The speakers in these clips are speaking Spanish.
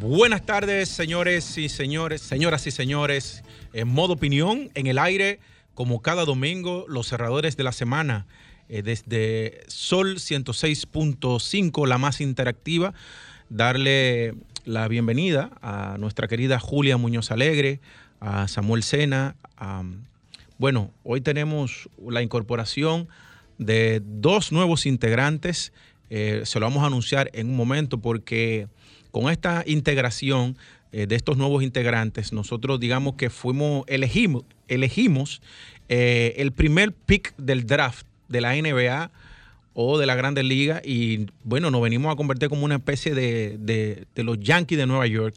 Buenas tardes, señores y señores, señoras y señores. En modo opinión, en el aire, como cada domingo, los cerradores de la semana, eh, desde Sol 106.5, la más interactiva, darle la bienvenida a nuestra querida Julia Muñoz Alegre, a Samuel Sena. bueno, hoy tenemos la incorporación de dos nuevos integrantes. Eh, se lo vamos a anunciar en un momento porque con esta integración eh, de estos nuevos integrantes, nosotros digamos que fuimos, elegimos, elegimos eh, el primer pick del draft de la NBA o de la Grandes Liga y bueno, nos venimos a convertir como una especie de, los Yankees de Nueva York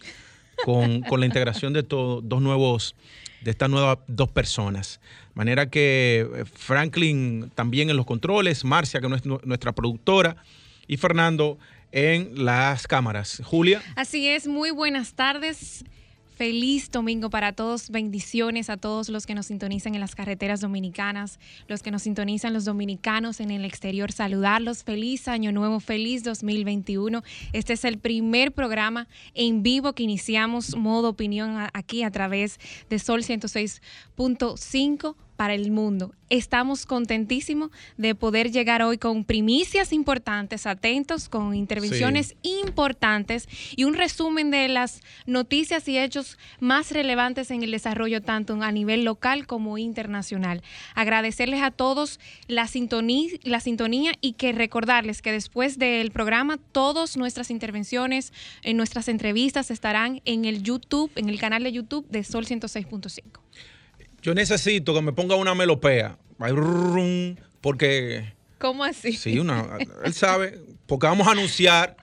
con, la integración de dos nuevos, de estas nuevas dos personas. De manera que eh, Franklin también en los controles, Marcia, que es nuestra productora, y Fernando en las cámaras. Julia. Así es, muy buenas tardes. Feliz domingo para todos, bendiciones a todos los que nos sintonizan en las carreteras dominicanas, los que nos sintonizan los dominicanos en el exterior, saludarlos, feliz año nuevo, feliz 2021. Este es el primer programa en vivo que iniciamos modo opinión aquí a través de Sol 106.5 para el mundo. Estamos contentísimos de poder llegar hoy con primicias importantes, atentos, con intervenciones importantes y un resumen de las noticias y hechos más relevantes en el desarrollo tanto a nivel local como internacional. Agradecerles a todos la sintonía, la sintonía y que recordarles que después del programa todas nuestras intervenciones, en nuestras entrevistas estarán en el YouTube, en el canal de YouTube de Sol 106.5 yo necesito que me ponga una melopea. Porque. ¿Cómo así? Sí, una, él sabe, porque vamos a anunciar.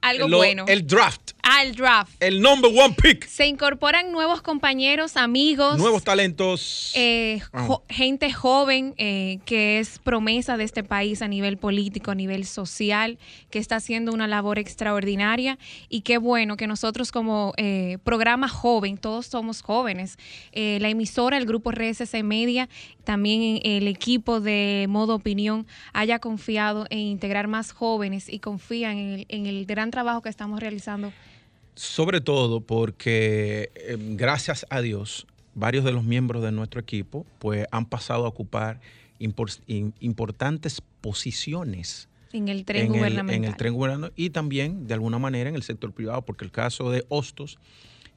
Algo bueno. El draft. Al draft. El number one pick. Se incorporan nuevos compañeros, amigos. Nuevos talentos. Eh, gente joven eh, que es promesa de este país a nivel político, a nivel social, que está haciendo una labor extraordinaria. Y qué bueno que nosotros como eh, programa joven, todos somos jóvenes, la emisora, el grupo RSC Media, también el equipo de Modo Opinión haya confiado en integrar más jóvenes y confían en el, en el gran trabajo que estamos realizando sobre todo porque, eh, gracias a Dios, varios de los miembros de nuestro equipo pues, han pasado a ocupar importantes posiciones. En el tren gubernamental. en el tren gubernamental y también, de alguna manera, en el sector privado, porque el caso de Hostos,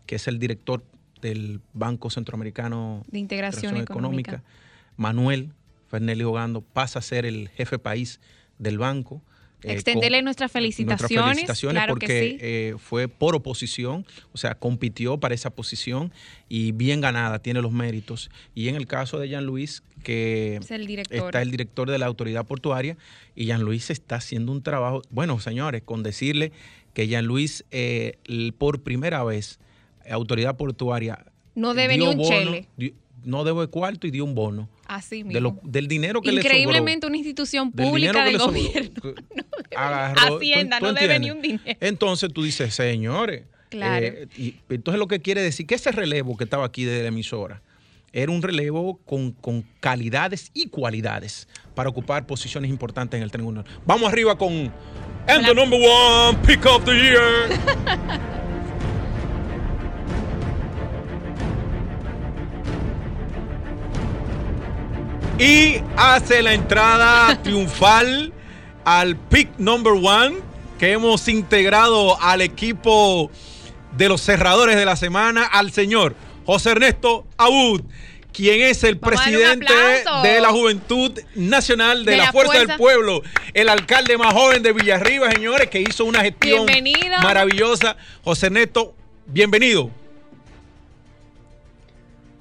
que es el director del Banco Centroamericano de Integración, Económica, Manuel Fernelli Hogando, pasa a ser el jefe país del banco. Eh, Extenderle nuestras felicitaciones. Nuestras felicitaciones porque eh, fue por oposición, o sea, compitió para esa posición y bien ganada, tiene los méritos. Y en el caso de Jean Luis, que está el director de la autoridad portuaria, y Jean Luis está haciendo un trabajo, bueno, señores, con decirle que Jean Luis, eh, por primera vez, autoridad portuaria. No debe ni un chele. no debe cuarto y dio un bono Así mismo. del dinero que le sobró. Increíblemente una institución pública del, gobierno. Hacienda no debe ni un dinero. Entonces tú dices, señores. Claro. Eh, y entonces lo que quiere decir que ese relevo que estaba aquí de la emisora era un relevo con, con calidades y cualidades para ocupar posiciones importantes en el tren Vamos arriba con And the number one pick of the year. y hace la entrada triunfal al pick number one que hemos integrado al equipo de los cerradores de la semana, al señor José Ernesto Abud, quien es el presidente de la Juventud Nacional de, la, Fuerza, del Pueblo, el alcalde más joven de Villarriba, señores, que hizo una gestión maravillosa. José Ernesto, bienvenido.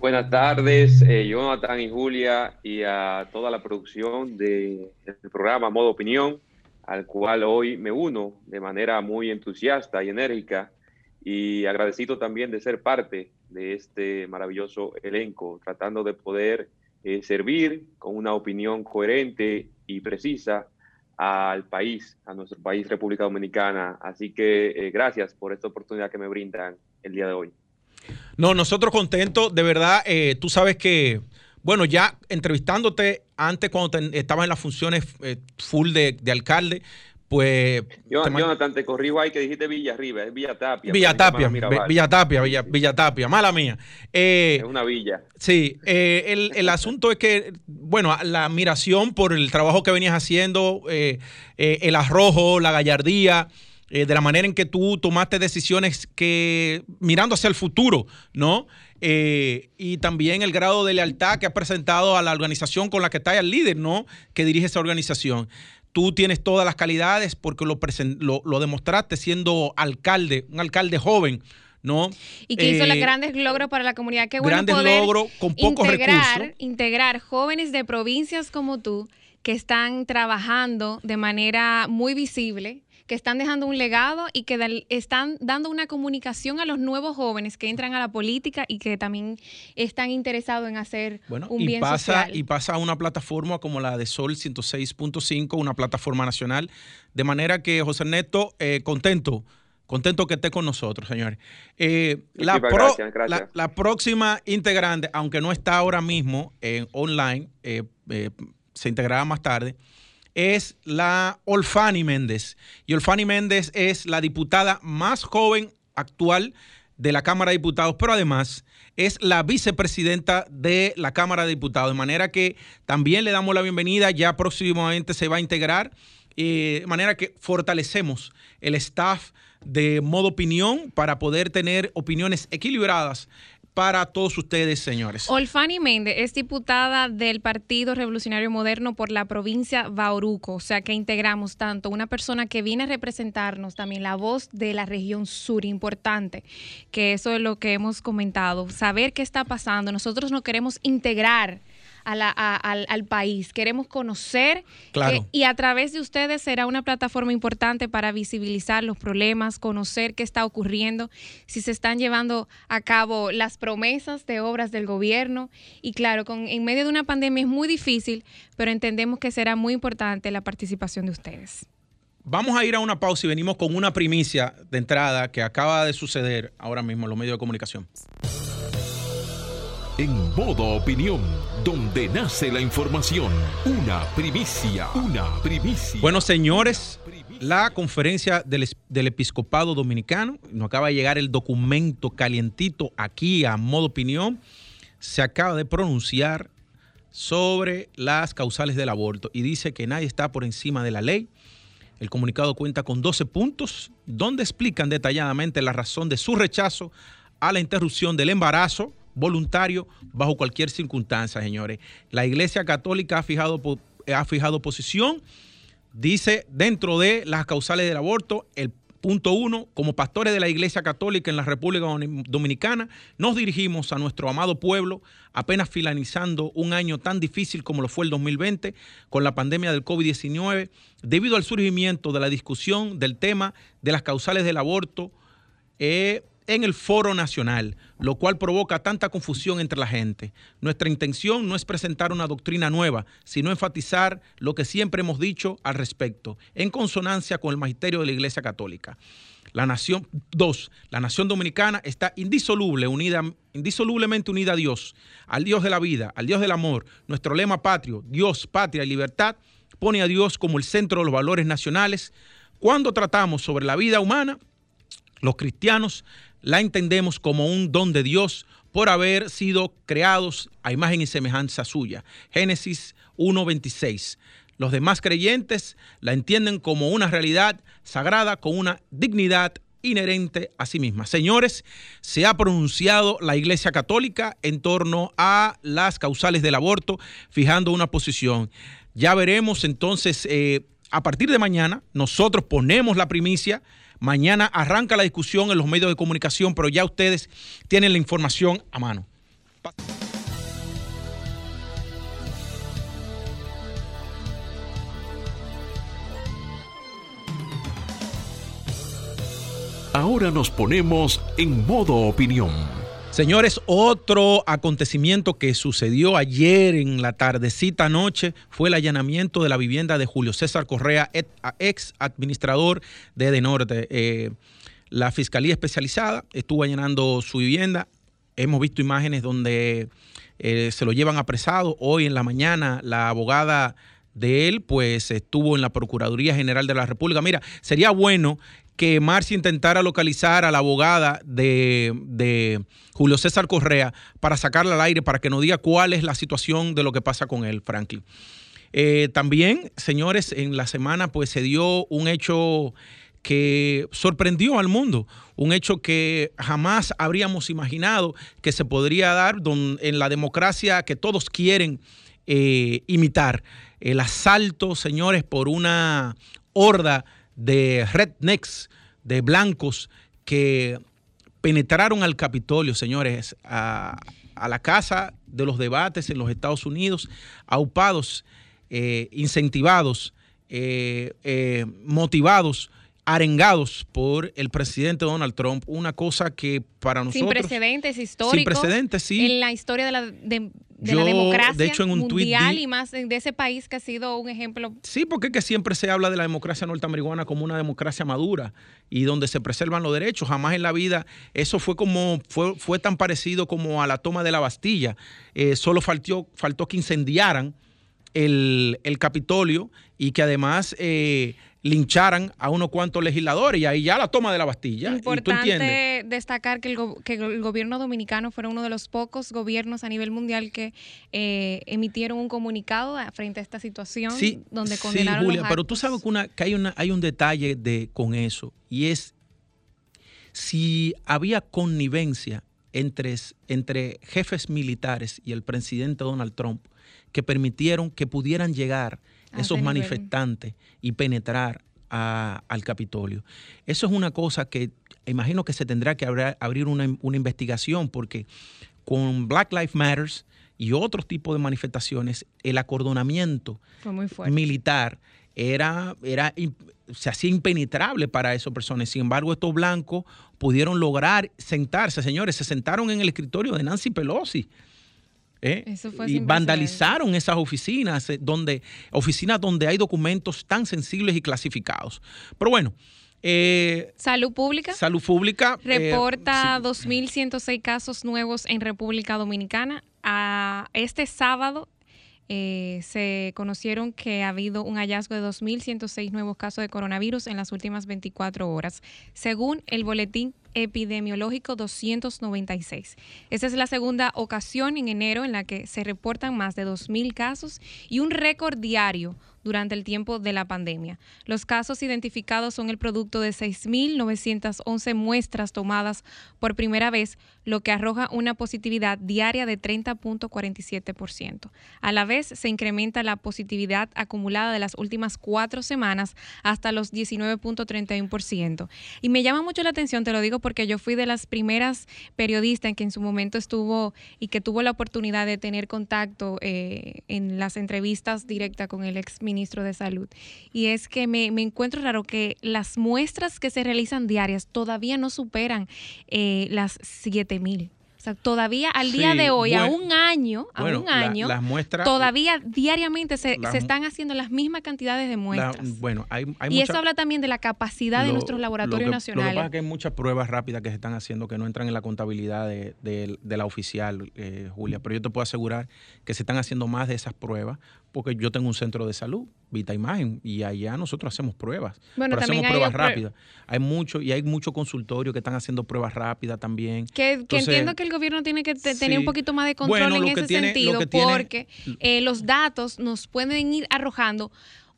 Buenas tardes, eh, Jonathan y Julia, y a toda la producción del programa Modo Opinión, al cual hoy me uno de manera muy entusiasta y enérgica y agradecido también de ser parte de este maravilloso elenco, tratando de poder eh, servir con una opinión coherente y precisa al país, a nuestro país, República Dominicana. Así que eh, gracias por esta oportunidad que me brindan el día de hoy. No, nosotros contentos, de verdad, eh, tú sabes que, bueno, ya entrevistándote antes cuando estabas en las funciones full de, de alcalde, pues. Jonathan, te, corrijo ahí que dijiste Villa Arriba, es Villa Tapia. Villa Tapia, Villa Tapia, Villa, Tapia, mala mía. Eh, es una villa. Sí, eh, el, asunto es que, bueno, la admiración por el trabajo que venías haciendo, eh, el arrojo, la gallardía. De la manera en que tú tomaste decisiones que mirando hacia el futuro, ¿no? y también el grado de lealtad que has presentado a la organización con la que está el líder, ¿no? Que dirige esa organización tú tienes todas las calidades porque lo, lo, demostraste siendo alcalde, un alcalde joven. ¿no? Y que hizo los eh, grandes logros para la comunidad. Qué bueno grandes logros con pocos integrar, recursos. Integrar jóvenes de provincias como tú que están trabajando de manera muy visible que están dejando un legado y que están dando una comunicación a los nuevos jóvenes que entran a la política y que también están interesados en hacer un bien pasa, social. Y pasa a una plataforma como la de Sol 106.5, una plataforma nacional, de manera que José Ernesto, eh, contento contento que esté con nosotros, señores. Eh, la, La, próxima integrante, aunque no está ahora mismo en online, eh, se integrará más tarde, es la Olfani Méndez. Y Olfani Méndez es la diputada más joven actual de la Cámara de Diputados, pero además es la vicepresidenta de la Cámara de Diputados. De manera que también le damos la bienvenida, ya próximamente se va a integrar, eh, de manera que fortalecemos el staff de modo opinión para poder tener opiniones equilibradas para todos ustedes, señores. Olfani Méndez es diputada del Partido Revolucionario Moderno por la provincia Bauruco, o sea que integramos tanto una persona que viene a representarnos, también la voz de la región sur, importante, que eso es lo que hemos comentado, saber qué está pasando. Nosotros no queremos integrar al, país. Queremos conocer y a través de ustedes será una plataforma importante para visibilizar los problemas, conocer qué está ocurriendo, si se están llevando a cabo las promesas de obras del gobierno. Y claro, con, en medio de una pandemia es muy difícil, pero entendemos que será muy importante la participación de ustedes. Vamos a ir a una pausa y venimos con una primicia de entrada que acaba de suceder ahora mismo en los medios de comunicación en modo opinión, donde nace la información. Una primicia, una primicia. Bueno, señores, la conferencia del, episcopado dominicano, nos acaba de llegar el documento calientito aquí a modo opinión, se acaba de pronunciar sobre las causales del aborto y dice que nadie está por encima de la ley. El comunicado cuenta con 12 puntos donde explican detalladamente la razón de su rechazo a la interrupción del embarazo voluntario bajo cualquier circunstancia, señores. La Iglesia Católica ha fijado, ha fijado posición, dice dentro de las causales del aborto, el punto uno, como pastores de la Iglesia Católica en la República Dominicana, nos dirigimos a nuestro amado pueblo, apenas finalizando un año tan difícil como lo fue el 2020, con la pandemia del COVID-19, debido al surgimiento de la discusión del tema de las causales del aborto. Eh, en el foro nacional, lo cual provoca tanta confusión entre la gente. Nuestra intención no es presentar una doctrina nueva, sino enfatizar lo que siempre hemos dicho al respecto, en consonancia con el magisterio de la Iglesia Católica. La nación, dos, la nación dominicana está indisoluble, unida, indisolublemente unida a Dios, al Dios de la vida, al Dios del amor. Nuestro lema patrio, Dios, patria y libertad, pone a Dios como el centro de los valores nacionales. Cuando tratamos sobre la vida humana, los cristianos la entendemos como un don de Dios por haber sido creados a imagen y semejanza suya. Génesis 1.26. Los demás creyentes la entienden como una realidad sagrada con una dignidad inherente a sí misma. Señores, se ha pronunciado la Iglesia Católica en torno a las causales del aborto, fijando una posición. Ya veremos entonces, eh, a partir de mañana, nosotros ponemos la primicia Mañana arranca la discusión en los medios de comunicación, pero ya ustedes tienen la información a mano. Ahora nos ponemos en modo opinión. Señores, otro acontecimiento que sucedió ayer en la tardecita noche fue el allanamiento de la vivienda de Julio César Correa, ex administrador de Edenorte. Eh, la Fiscalía Especializada estuvo allanando su vivienda. Hemos visto imágenes donde eh, se lo llevan apresado. Hoy en la mañana la abogada de él pues estuvo en la Procuraduría General de la República. Mira, sería bueno que Marcia intentara localizar a la abogada de, Julio César Correa para sacarla al aire, para que nos diga cuál es la situación de lo que pasa con él, Franklin. Eh, también, señores, en la semana pues se dio un hecho que sorprendió al mundo, un hecho que jamás habríamos imaginado que se podría dar en la democracia que todos quieren eh, imitar. El asalto, señores, por una horda de rednecks, de blancos que penetraron al Capitolio, señores, a, la casa de los debates en los Estados Unidos, aupados, eh, incentivados, eh, eh, motivados arengados por el presidente Donald Trump, una cosa que para nosotros... Sin precedentes históricos. Sin precedentes, sí. En la historia de la, de, la democracia de hecho, en un mundial y más de ese país que ha sido un ejemplo. Sí, porque es que siempre se habla de la democracia norteamericana como una democracia madura y donde se preservan los derechos. Jamás en la vida eso fue como fue, fue tan parecido como a la toma de la Bastilla. Eh, solo faltó, faltó que incendiaran el, el Capitolio y que además... Eh, lincharan a unos cuantos legisladores y ahí ya la toma de la Bastilla. Importante destacar que el, gobierno dominicano fue uno de los pocos gobiernos a nivel mundial que eh, emitieron un comunicado frente a esta situación donde condenaron sí, Julia, pero tú sabes que, una, que hay, una, hay un detalle de, con eso y es si había connivencia entre, entre jefes militares y el presidente Donald Trump que permitieron que pudieran llegar esos manifestantes y penetrar al Capitolio. Eso es una cosa que imagino que se tendrá que abrir una, investigación porque con Black Lives Matters y otros tipos de manifestaciones, el acordonamiento militar era, era, se hacía impenetrable para esas personas. Sin embargo, estos blancos pudieron lograr sentarse, señores, se sentaron en el escritorio de Nancy Pelosi ¿eh? y vandalizaron esas oficinas, eh, donde, oficinas donde hay documentos tan sensibles y clasificados. Pero bueno. Eh, salud pública. Salud pública. Reporta 2.106 casos nuevos en República Dominicana. A este sábado se conocieron que ha habido un hallazgo de 2.106 nuevos casos de coronavirus en las últimas 24 horas, según el boletín epidemiológico 296. Esta es la segunda ocasión en enero en la que se reportan más de 2.000 casos y un récord diario durante el tiempo de la pandemia. Los casos identificados son el producto de 6.911 muestras tomadas por primera vez, lo que arroja una positividad diaria de 30.47%. A la vez, se incrementa la positividad acumulada de las últimas cuatro semanas hasta los 19.31%. Y me llama mucho la atención, te lo digo porque yo fui de las primeras periodistas en que en su momento estuvo y que tuvo la oportunidad de tener contacto eh, en las entrevistas directas con el ex ministro de Salud. Y es que me, encuentro raro que las muestras que se realizan diarias todavía no superan eh, las 7000. O sea, todavía al día de hoy, a un año, a un año, las muestras, todavía diariamente se, están haciendo las mismas cantidades de muestras. bueno, hay, y eso habla también de la capacidad de nuestros laboratorios nacionales. Lo que pasa es que hay muchas pruebas rápidas que se están haciendo que no entran en la contabilidad de, la oficial, eh, Julia, pero yo te puedo asegurar que se están haciendo más de esas pruebas porque yo tengo un centro de salud, Vita Imagen, y allá nosotros hacemos pruebas. Bueno, pero hacemos pruebas rápidas. Hay mucho, y hay muchos consultorios que están haciendo pruebas rápidas también. Que, entiendo que el gobierno tiene que tener un poquito más de control en ese sentido, porque eh, los datos nos pueden ir arrojando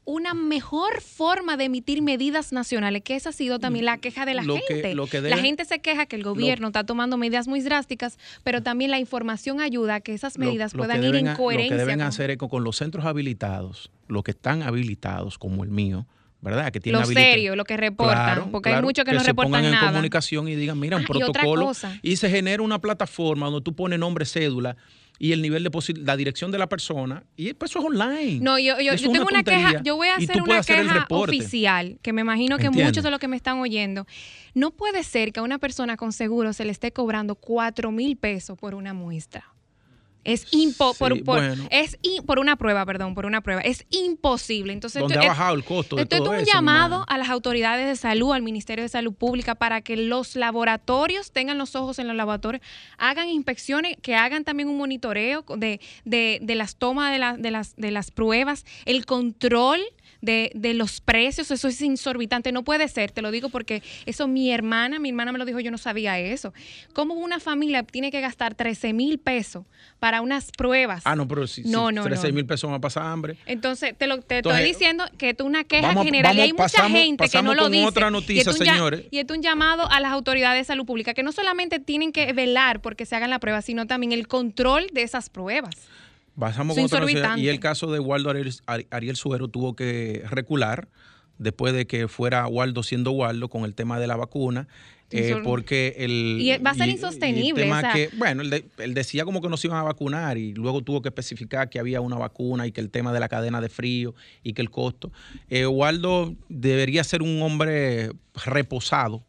una mejor forma de emitir medidas nacionales, que esa ha sido también la queja de la gente. la gente se queja que el gobierno está tomando medidas muy drásticas, pero también la información ayuda a que esas medidas puedan ir en coherencia. Lo que deben hacer es con los centros habilitados, los que están habilitados, como el mío, ¿verdad? Que tienen lo serio, lo que reportan, porque hay muchos que, no reportan pongan nada. en comunicación y digan, mira, un ah, protocolo. Y, y se genera una plataforma donde tú pones nombre, cédula y el nivel de la dirección de la persona, y pues eso es online. No, yo, yo, tengo una, queja, yo voy a hacer una queja oficial, que me imagino que muchos de los que me están oyendo, no puede ser que a una persona con seguro se le esté cobrando cuatro mil pesos por una muestra. Es, impo por, es por una prueba, perdón, por una prueba. Es imposible. Entonces, ¿Dónde ha bajado el costo de todo un llamado a las autoridades de salud, al Ministerio de Salud Pública, para que los laboratorios tengan los ojos en los laboratorios, hagan inspecciones, que hagan también un monitoreo de, de, de las tomas de, de, las, de las pruebas, el control de, de, los precios, eso es insorbitante, no puede ser, te lo digo porque eso mi hermana, mi hermana me lo dijo, yo no sabía eso. ¿Cómo una familia tiene que gastar 13 mil pesos para unas pruebas? Ah, no, pero si, no, no, 13 mil pesos va a pasar hambre. Entonces, te, lo, te estoy diciendo que es una queja general y hay mucha gente que no lo dice. otra noticia, y señores. y es un llamado a las autoridades de salud pública que no solamente tienen que velar porque se hagan la prueba, sino también el control de esas pruebas. Pasamos con otra Y el caso de Waldo Ariel, Suero tuvo que recular después de que fuera Waldo siendo Waldo con el tema de la vacuna. Eh, porque el... Y va a ser insostenible. bueno, él, decía como que no se iban a vacunar y luego tuvo que especificar que había una vacuna y que el tema de la cadena de frío y que el costo. Eh, Waldo debería ser un hombre reposado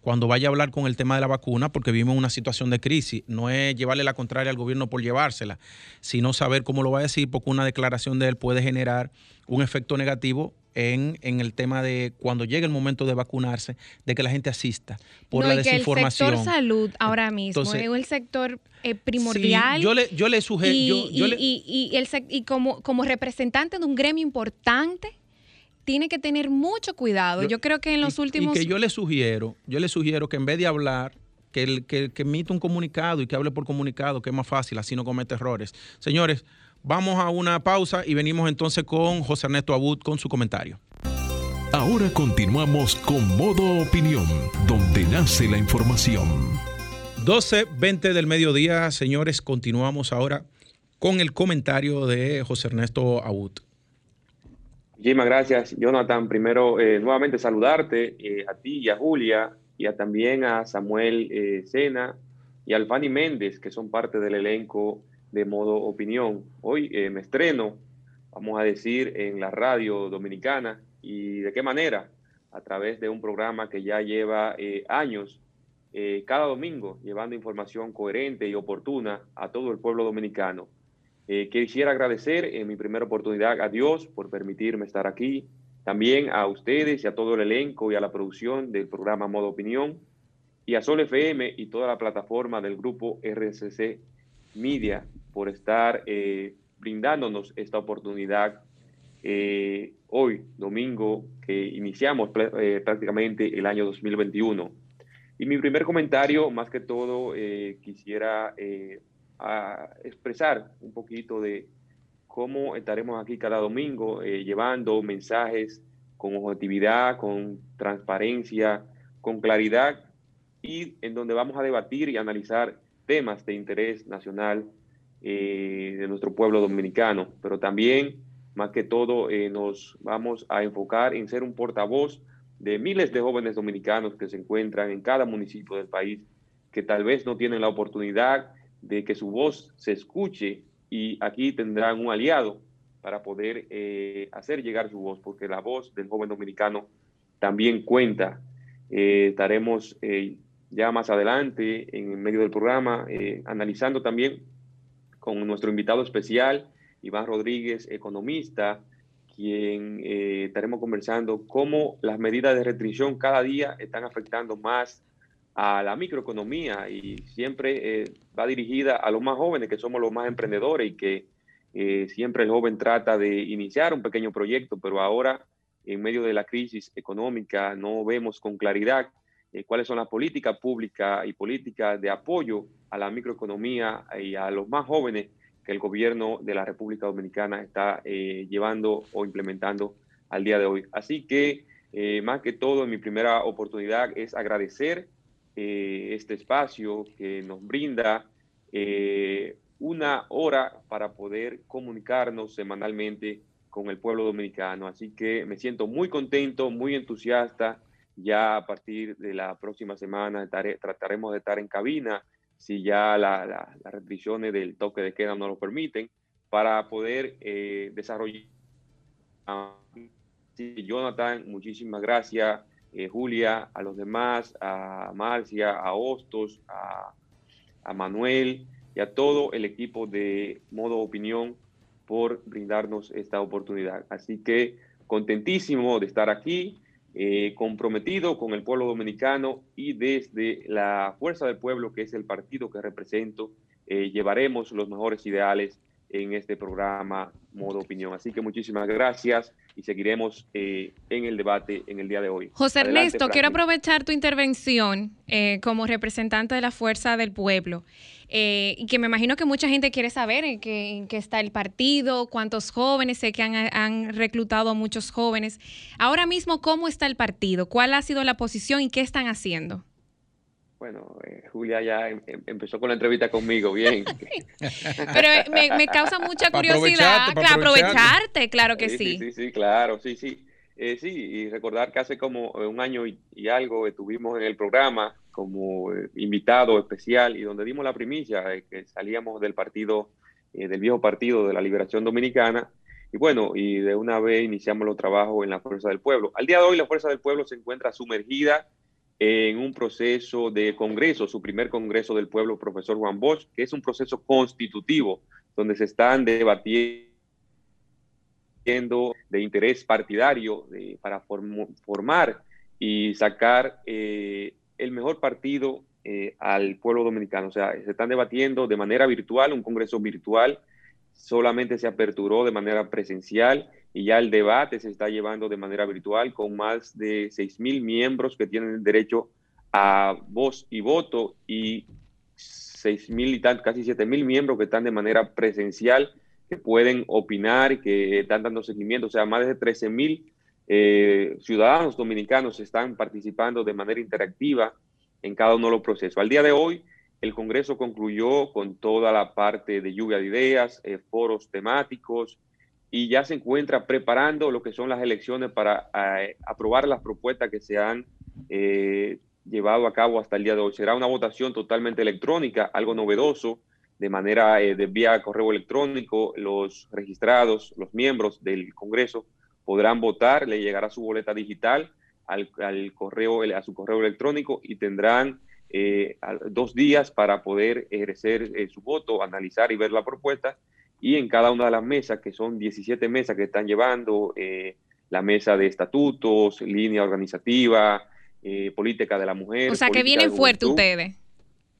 cuando vaya a hablar con el tema de la vacuna, porque vivimos una situación de crisis. No es llevarle la contraria al gobierno por llevársela, sino saber cómo lo va a decir, porque una declaración de él puede generar un efecto negativo en, en, el tema de cuando llegue el momento de vacunarse, de que la gente asista por la desinformación. el sector salud ahora mismo es el sector eh, primordial. yo le, yo le sugiero. Y, el, y como, como representante de un gremio importante, tiene que tener mucho cuidado. Yo, creo que en los últimos... Y que yo le sugiero, yo le sugiero que en vez de hablar, que, el, que, que emita un comunicado y que hable por comunicado, que es más fácil, así no comete errores. Señores, vamos a una pausa y venimos entonces con José Ernesto Abud con su comentario. Ahora continuamos con Modo Opinión, donde nace la información. 12.20 del mediodía, señores, continuamos ahora con el comentario de José Ernesto Abud. Muchísimas gracias, Jonathan. Primero, eh, nuevamente saludarte eh, a ti y a Julia y a, también a Samuel eh, Sena y a Alfani Méndez, que son parte del elenco de Modo Opinión. Hoy me estreno, vamos a decir, en la radio dominicana y de qué manera, a través de un programa que ya lleva años, cada domingo, llevando información coherente y oportuna a todo el pueblo dominicano. Eh, quisiera agradecer en mi primera oportunidad a Dios por permitirme estar aquí, también a ustedes y a todo el elenco y a la producción del programa Modo Opinión y a Sol FM y toda la plataforma del grupo RCC Media por estar eh, brindándonos esta oportunidad eh, hoy, domingo, que iniciamos prácticamente el año 2021. Y mi primer comentario, más que todo, quisiera a expresar un poquito de cómo estaremos aquí cada domingo eh, llevando mensajes con objetividad, con transparencia, con claridad y en donde vamos a debatir y analizar temas de interés nacional eh, de nuestro pueblo dominicano, pero también, más que todo, eh, nos vamos a enfocar en ser un portavoz de miles de jóvenes dominicanos que se encuentran en cada municipio del país, que tal vez no tienen la oportunidad de que su voz se escuche y aquí tendrán un aliado para poder eh, hacer llegar su voz, porque la voz del joven dominicano también cuenta. Eh, estaremos eh, ya más adelante en medio del programa analizando también con nuestro invitado especial, Iván Rodríguez, economista, quien estaremos conversando cómo las medidas de restricción cada día están afectando más a la microeconomía y siempre eh, va dirigida a los más jóvenes, que somos los más emprendedores y que eh, siempre el joven trata de iniciar un pequeño proyecto, pero ahora en medio de la crisis económica no vemos con claridad eh, cuáles son las políticas públicas y políticas de apoyo a la microeconomía y a los más jóvenes que el gobierno de la República Dominicana está llevando o implementando al día de hoy. Así que, más que todo, en mi primera oportunidad es agradecer eh, este espacio que nos brinda eh, una hora para poder comunicarnos semanalmente con el pueblo dominicano. Así que me siento muy contento, muy entusiasta. Ya a partir de la próxima semana trataremos de estar en cabina si ya las restricciones del toque de queda no lo permiten, para poder eh, desarrollar. Jonathan, muchísimas gracias. Eh, Julia, a los demás, a Marcia, a Hostos, a, Manuel y a todo el equipo de Modo Opinión por brindarnos esta oportunidad. Así que contentísimo de estar aquí, eh, comprometido con el pueblo dominicano y desde la Fuerza del Pueblo, que es el partido que represento, eh, llevaremos los mejores ideales en este programa Modo Opinión. Así que muchísimas gracias y seguiremos eh, en el debate en el día de hoy. José Ernesto, quiero aprovechar tu intervención eh, como representante de la Fuerza del Pueblo eh, y que me imagino que mucha gente quiere saber en qué, está el partido, cuántos jóvenes, sé que han, han reclutado a muchos jóvenes. Ahora mismo, ¿cómo está el partido? ¿Cuál ha sido la posición y qué están haciendo? Bueno, eh, Julia ya em, em, empezó con la entrevista conmigo, bien. Pero eh, me, causa mucha curiosidad. aprovecharte, claro que sí. Sí, sí, sí, claro, sí, sí. Eh, sí, y recordar que hace como un año y, algo estuvimos en el programa como invitado especial y donde dimos la primicia de que salíamos del partido, del viejo partido de la Liberación Dominicana. Y bueno, y de una vez iniciamos los trabajos en la Fuerza del Pueblo. Al día de hoy la Fuerza del Pueblo se encuentra sumergida en un proceso de congreso, su primer congreso del pueblo, profesor Juan Bosch, que es un proceso constitutivo, donde se están debatiendo de interés partidario para formar y sacar eh, el mejor partido eh, al pueblo dominicano. O sea, se están debatiendo de manera virtual, un congreso virtual, solamente se aperturó de manera presencial y ya el debate se está llevando de manera virtual con más de 6.000 miembros que tienen derecho a voz y voto y 6.000 y tanto, casi 7.000 miembros que están de manera presencial, que pueden opinar, que están dando seguimiento, o sea, más de 13.000 eh, ciudadanos dominicanos están participando de manera interactiva en cada uno de los procesos. Al día de hoy, el Congreso concluyó con toda la parte de lluvia de ideas, eh, foros temáticos, y ya se encuentra preparando lo que son las elecciones para eh, aprobar las propuestas que se han eh, llevado a cabo hasta el día de hoy. Será una votación totalmente electrónica, algo novedoso, de manera eh, de vía correo electrónico. Los registrados, los miembros del Congreso podrán votar, le llegará su boleta digital al, al correo, a su correo electrónico y tendrán dos días para poder ejercer su voto, analizar y ver la propuesta y en cada una de las mesas, que son 17 mesas que están llevando, eh, la mesa de estatutos, línea organizativa, eh, política de la mujer. O sea, que vienen fuertes ustedes.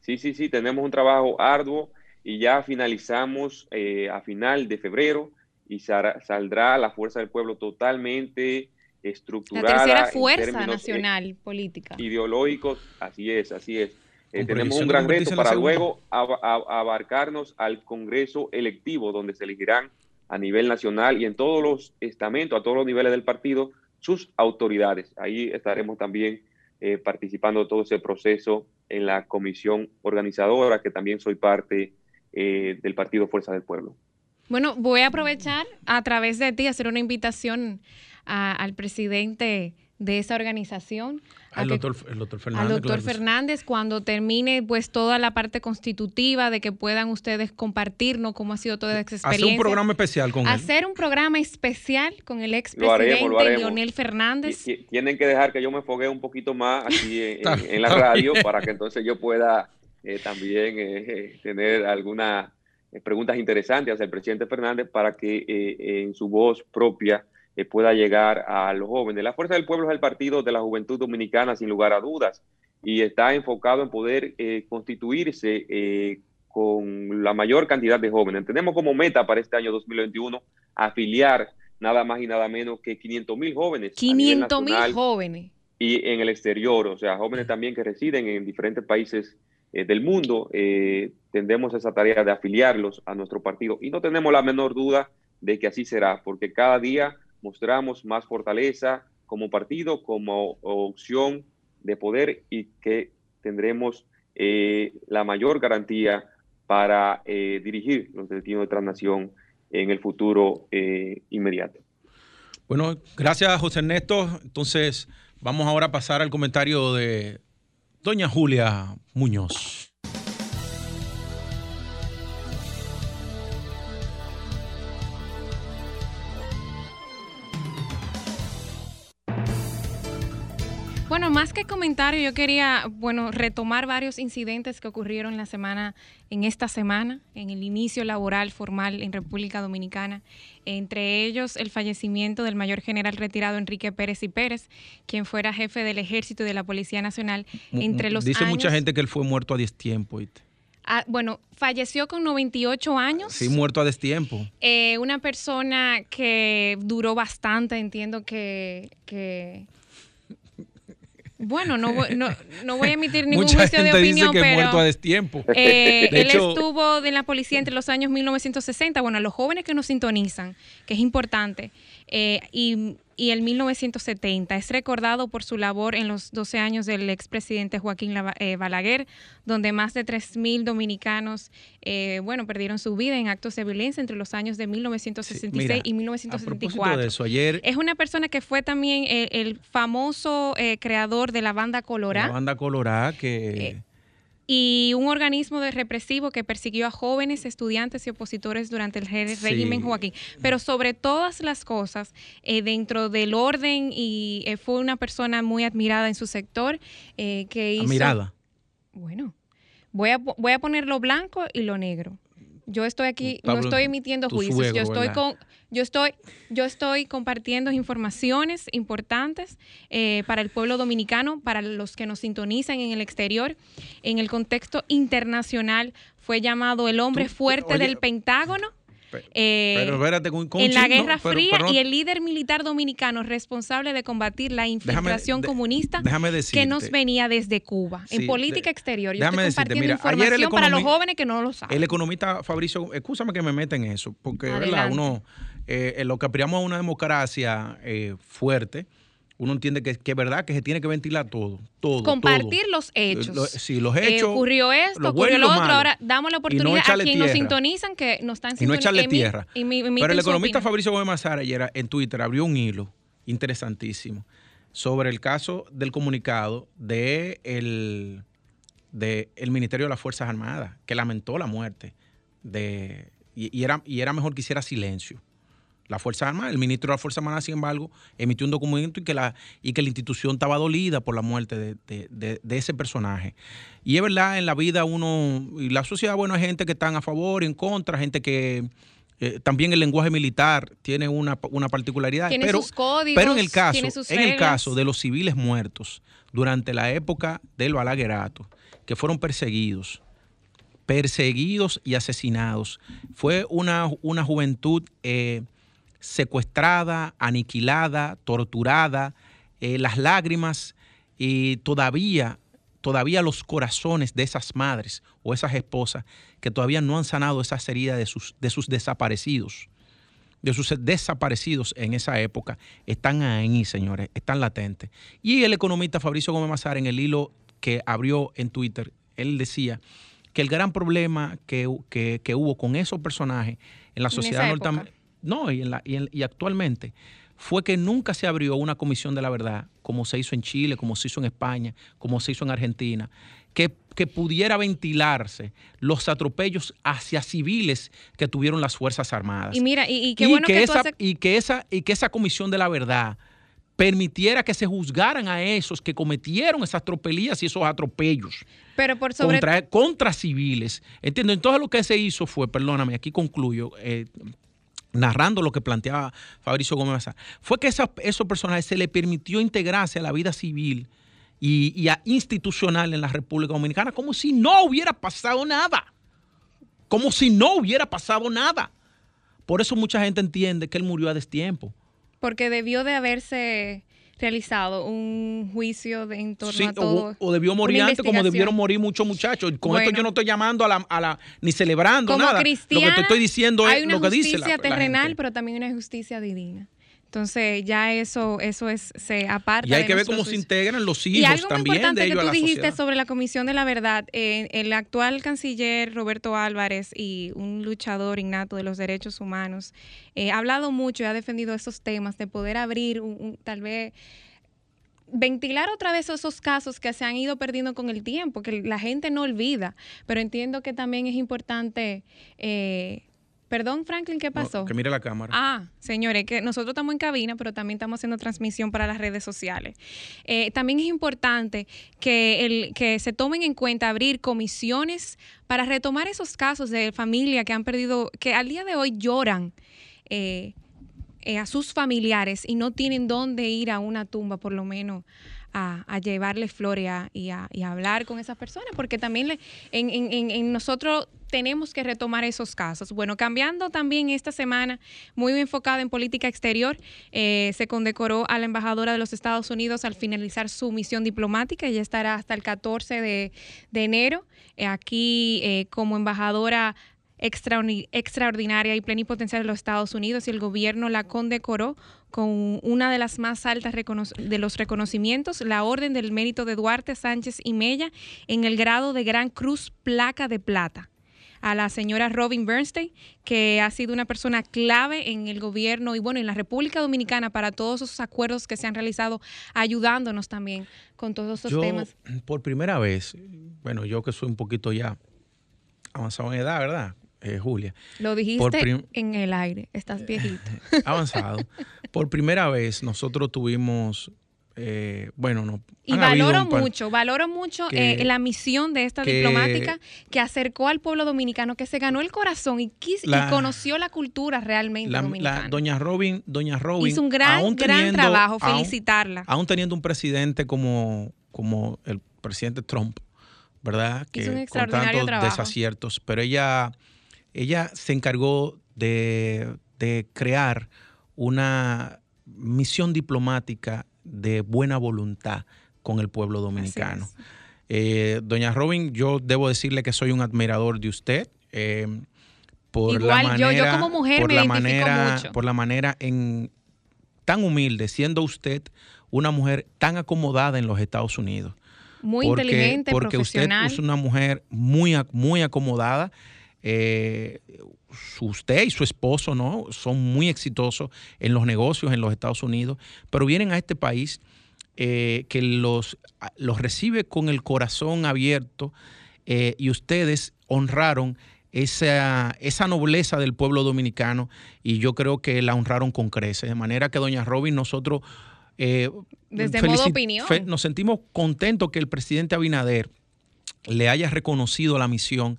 Sí, sí, sí, tenemos un trabajo arduo y ya finalizamos eh, a final de febrero y saldrá la Fuerza del Pueblo totalmente estructurada. La tercera fuerza nacional política. Ideológicos, así es, así es. Eh, tenemos un gran reto para luego abarcarnos al Congreso electivo, donde se elegirán a nivel nacional y en todos los estamentos, a todos los niveles del partido, sus autoridades. Ahí estaremos también eh, participando de todo ese proceso en la comisión organizadora, que también soy parte eh, del Partido Fuerza del Pueblo. Bueno, voy a aprovechar a través de ti hacer una invitación al presidente de esa organización. Al doctor, Fernández. Al doctor Fernández, cuando termine pues toda la parte constitutiva de que puedan ustedes compartirnos cómo ha sido toda esa experiencia. Hacer un programa especial con él. Hacer un programa especial con el expresidente Leonel Fernández. tienen que dejar que yo me fogue un poquito más aquí en, la radio para que entonces yo pueda eh, también eh, eh, tener algunas preguntas interesantes hacia el presidente Fernández para que en su voz propia pueda llegar a los jóvenes. La Fuerza del Pueblo es el partido de la juventud dominicana, sin lugar a dudas, y está enfocado en poder eh, constituirse eh, con la mayor cantidad de jóvenes. Tenemos como meta para este año 2021 afiliar nada más y nada menos que 500 mil jóvenes. 500 mil jóvenes. Y en el exterior, o sea, jóvenes también que residen en diferentes países eh, del mundo, tendremos esa tarea de afiliarlos a nuestro partido. Y no tenemos la menor duda de que así será, porque cada día mostramos más fortaleza como partido, como opción de poder y que tendremos eh, la mayor garantía para eh, dirigir los destinos de transnación en el futuro eh, inmediato. Bueno, gracias José Ernesto. Entonces, vamos ahora a pasar al comentario de doña Julia Muñoz. Más que comentario, yo quería, bueno, retomar varios incidentes que ocurrieron la semana, en esta semana, en el inicio laboral formal en República Dominicana. Entre ellos, el fallecimiento del mayor general retirado Enrique Pérez y Pérez, quien fuera jefe del Ejército y de la Policía Nacional entre los Dice mucha gente que él fue muerto a destiempo. Ah, bueno, falleció con 98 años. Sí, muerto a destiempo. Eh, una persona que duró bastante, entiendo que, que bueno, no, no, no, voy a emitir ningún juicio de opinión, dice que muerto a destiempo. Eh, él estuvo en la policía entre los años 1960. Bueno, a los jóvenes que nos sintonizan, que es importante, eh, y y el 1970. Es recordado por su labor en los 12 años del expresidente Joaquín eh, Balaguer, donde más de 3.000 dominicanos eh, bueno, perdieron su vida en actos de violencia entre los años de 1966 y 1974. De eso, ayer, es una persona que fue también el, famoso eh, creador de la banda Colorá. La banda Colorá que y un organismo de represivo que persiguió a jóvenes, estudiantes y opositores durante el régimen Joaquín. Pero sobre todas las cosas, eh, dentro del orden, y eh, fue una persona muy admirada en su sector, eh, que hizo... Admirada. Bueno, voy a, voy a poner lo blanco y lo negro. Yo estoy aquí, no estoy emitiendo juicios, yo estoy con, yo estoy, yo estoy compartiendo informaciones importantes eh, para el pueblo dominicano, para los que nos sintonizan en el exterior. En el contexto internacional fue llamado el hombre fuerte del Pentágono eh, en la Guerra Fría y el líder militar dominicano responsable de combatir la infiltración comunista que nos venía desde Cuba en política exterior. Yo estoy compartiendo información para los jóvenes que no lo saben. El economista Fabricio, escúchame que me meta en eso, porque uno, eh, lo que aspiramos a una democracia eh, fuerte, uno entiende que, es verdad que se tiene que ventilar todo, todo. Compartir los hechos. sí, los hechos. ocurrió esto, ocurrió lo otro. Ahora damos la oportunidad a quienes nos sintonizan que nos están sintonizando. Y no echarle tierra. Pero el economista Fabricio Gómez Mazara ayer en Twitter abrió un hilo interesantísimo sobre el caso del comunicado de el, de el Ministerio de las Fuerzas Armadas, que lamentó la muerte de y, era, y era mejor que hiciera silencio la Fuerza Armada. El ministro de la Fuerza Armada, sin embargo, emitió un documento y que la, y que la institución estaba dolida por la muerte de, ese personaje. Y es verdad, en la vida uno, y la sociedad, bueno, hay gente que están a favor y en contra, gente que eh, también el lenguaje militar tiene una, particularidad. Tiene pero, sus códigos, pero en el caso, en el caso de los civiles muertos durante la época del balaguerato, que fueron perseguidos, perseguidos y asesinados, fue una, una juventud eh, secuestrada, aniquilada, torturada, eh, las lágrimas y todavía, todavía los corazones de esas madres o esas esposas que todavía no han sanado esas heridas de sus, de sus desaparecidos, de sus desaparecidos en esa época, están ahí, señores, están latentes. Y el economista Fabricio Gómez Mazar en el hilo que abrió en Twitter, él decía que el gran problema que, hubo con esos personajes en la sociedad norteamericana no, y, en la, y, actualmente, fue que nunca se abrió una comisión de la verdad, como se hizo en Chile, como se hizo en España, como se hizo en Argentina, que, pudiera ventilarse los atropellos hacia civiles que tuvieron las Fuerzas Armadas. Y mira, y, qué bueno que, esa, y que esa Y que esa comisión de la verdad permitiera que se juzgaran a esos que cometieron esas tropelías y esos atropellos. Pero por sobre... contra, contra civiles. Entiendo, entonces lo que se hizo fue, perdóname, aquí concluyo, eh, narrando lo que planteaba Fabricio Gómez fue que a esos personajes se le permitió integrarse a la vida civil y, a institucional en la República Dominicana como si no hubiera pasado nada. Como si no hubiera pasado nada. Por eso mucha gente entiende que él murió a destiempo. Porque debió de haberse realizado un juicio de, en torno a todo. O, o debió morir antes, como debieron morir muchos muchachos. Con esto yo no estoy llamando a la, a la ni celebrando nada. lo que te estoy diciendo es lo que dice la justicia terrenal, pero también una justicia divina. Entonces ya eso eso es se aparta. Y hay que ver cómo se integran los hijos y algo también importante que tú dijiste sobre la Comisión de la Verdad, eh, el actual canciller Roberto Álvarez y un luchador innato de los derechos humanos eh, ha hablado mucho y ha defendido esos temas de poder abrir tal vez ventilar otra vez esos casos que se han ido perdiendo con el tiempo, que la gente no olvida, pero entiendo que también es importante eh, Perdón, Franklin, ¿qué pasó? que mire la cámara. Ah, señores, que nosotros estamos en cabina, pero también estamos haciendo transmisión para las redes sociales. Eh, también es importante que, el, que se tomen en cuenta abrir comisiones para retomar esos casos de familia que han perdido, que al día de hoy lloran. Eh, eh, a sus familiares y no tienen dónde ir a una tumba, por lo menos a, llevarle flores y, a, hablar con esas personas, porque también le, en, nosotros tenemos que retomar esos casos. Bueno, cambiando también esta semana, muy enfocada en política exterior, eh, se condecoró a la embajadora de los Estados Unidos al finalizar su misión diplomática. Ella estará hasta el 14 de, enero eh, aquí eh, como embajadora extraordinaria y plenipotenciaria de los Estados Unidos y el gobierno la condecoró con una de las más altas de los reconocimientos, la Orden del Mérito de Duarte Sánchez y Mella, en el grado de Gran Cruz Placa de Plata a la señora Robin Bernstein, que ha sido una persona clave en el gobierno y bueno, en la República Dominicana para todos esos acuerdos que se han realizado, ayudándonos también con todos esos temas. Por primera vez, bueno, yo que soy un poquito ya avanzado en edad, ¿verdad? Eh, Julia. Lo dijiste en el aire, estás viejito. avanzado. Por primera vez nosotros tuvimos, eh, bueno, no. Y valoro mucho, valoro mucho eh, la misión de esta diplomática que acercó al pueblo dominicano, que se ganó el corazón y, conoció la cultura realmente dominicana. doña Robin, doña Robin. Hizo un gran, gran trabajo, felicitarla. Aún, teniendo un presidente como, como el presidente Trump, ¿verdad? Que con tantos desaciertos, pero ella ella se encargó de, crear una misión diplomática de buena voluntad con el pueblo dominicano. Eh, doña Robin, yo debo decirle que soy un admirador de usted. Eh, por la manera, yo, como mujer por la manera, por la manera en tan humilde, siendo usted una mujer tan acomodada en los Estados Unidos. Muy inteligente, porque usted es una mujer muy, muy acomodada eh, usted y su esposo ¿no? son muy exitosos en los negocios en los Estados Unidos, pero vienen a este país eh, que los, los recibe con el corazón abierto eh, y ustedes honraron esa, esa nobleza del pueblo dominicano y yo creo que la honraron con creces. De manera que, doña Robin, nosotros... Desde modo opinión. Nos sentimos contentos que el presidente Abinader le haya reconocido la misión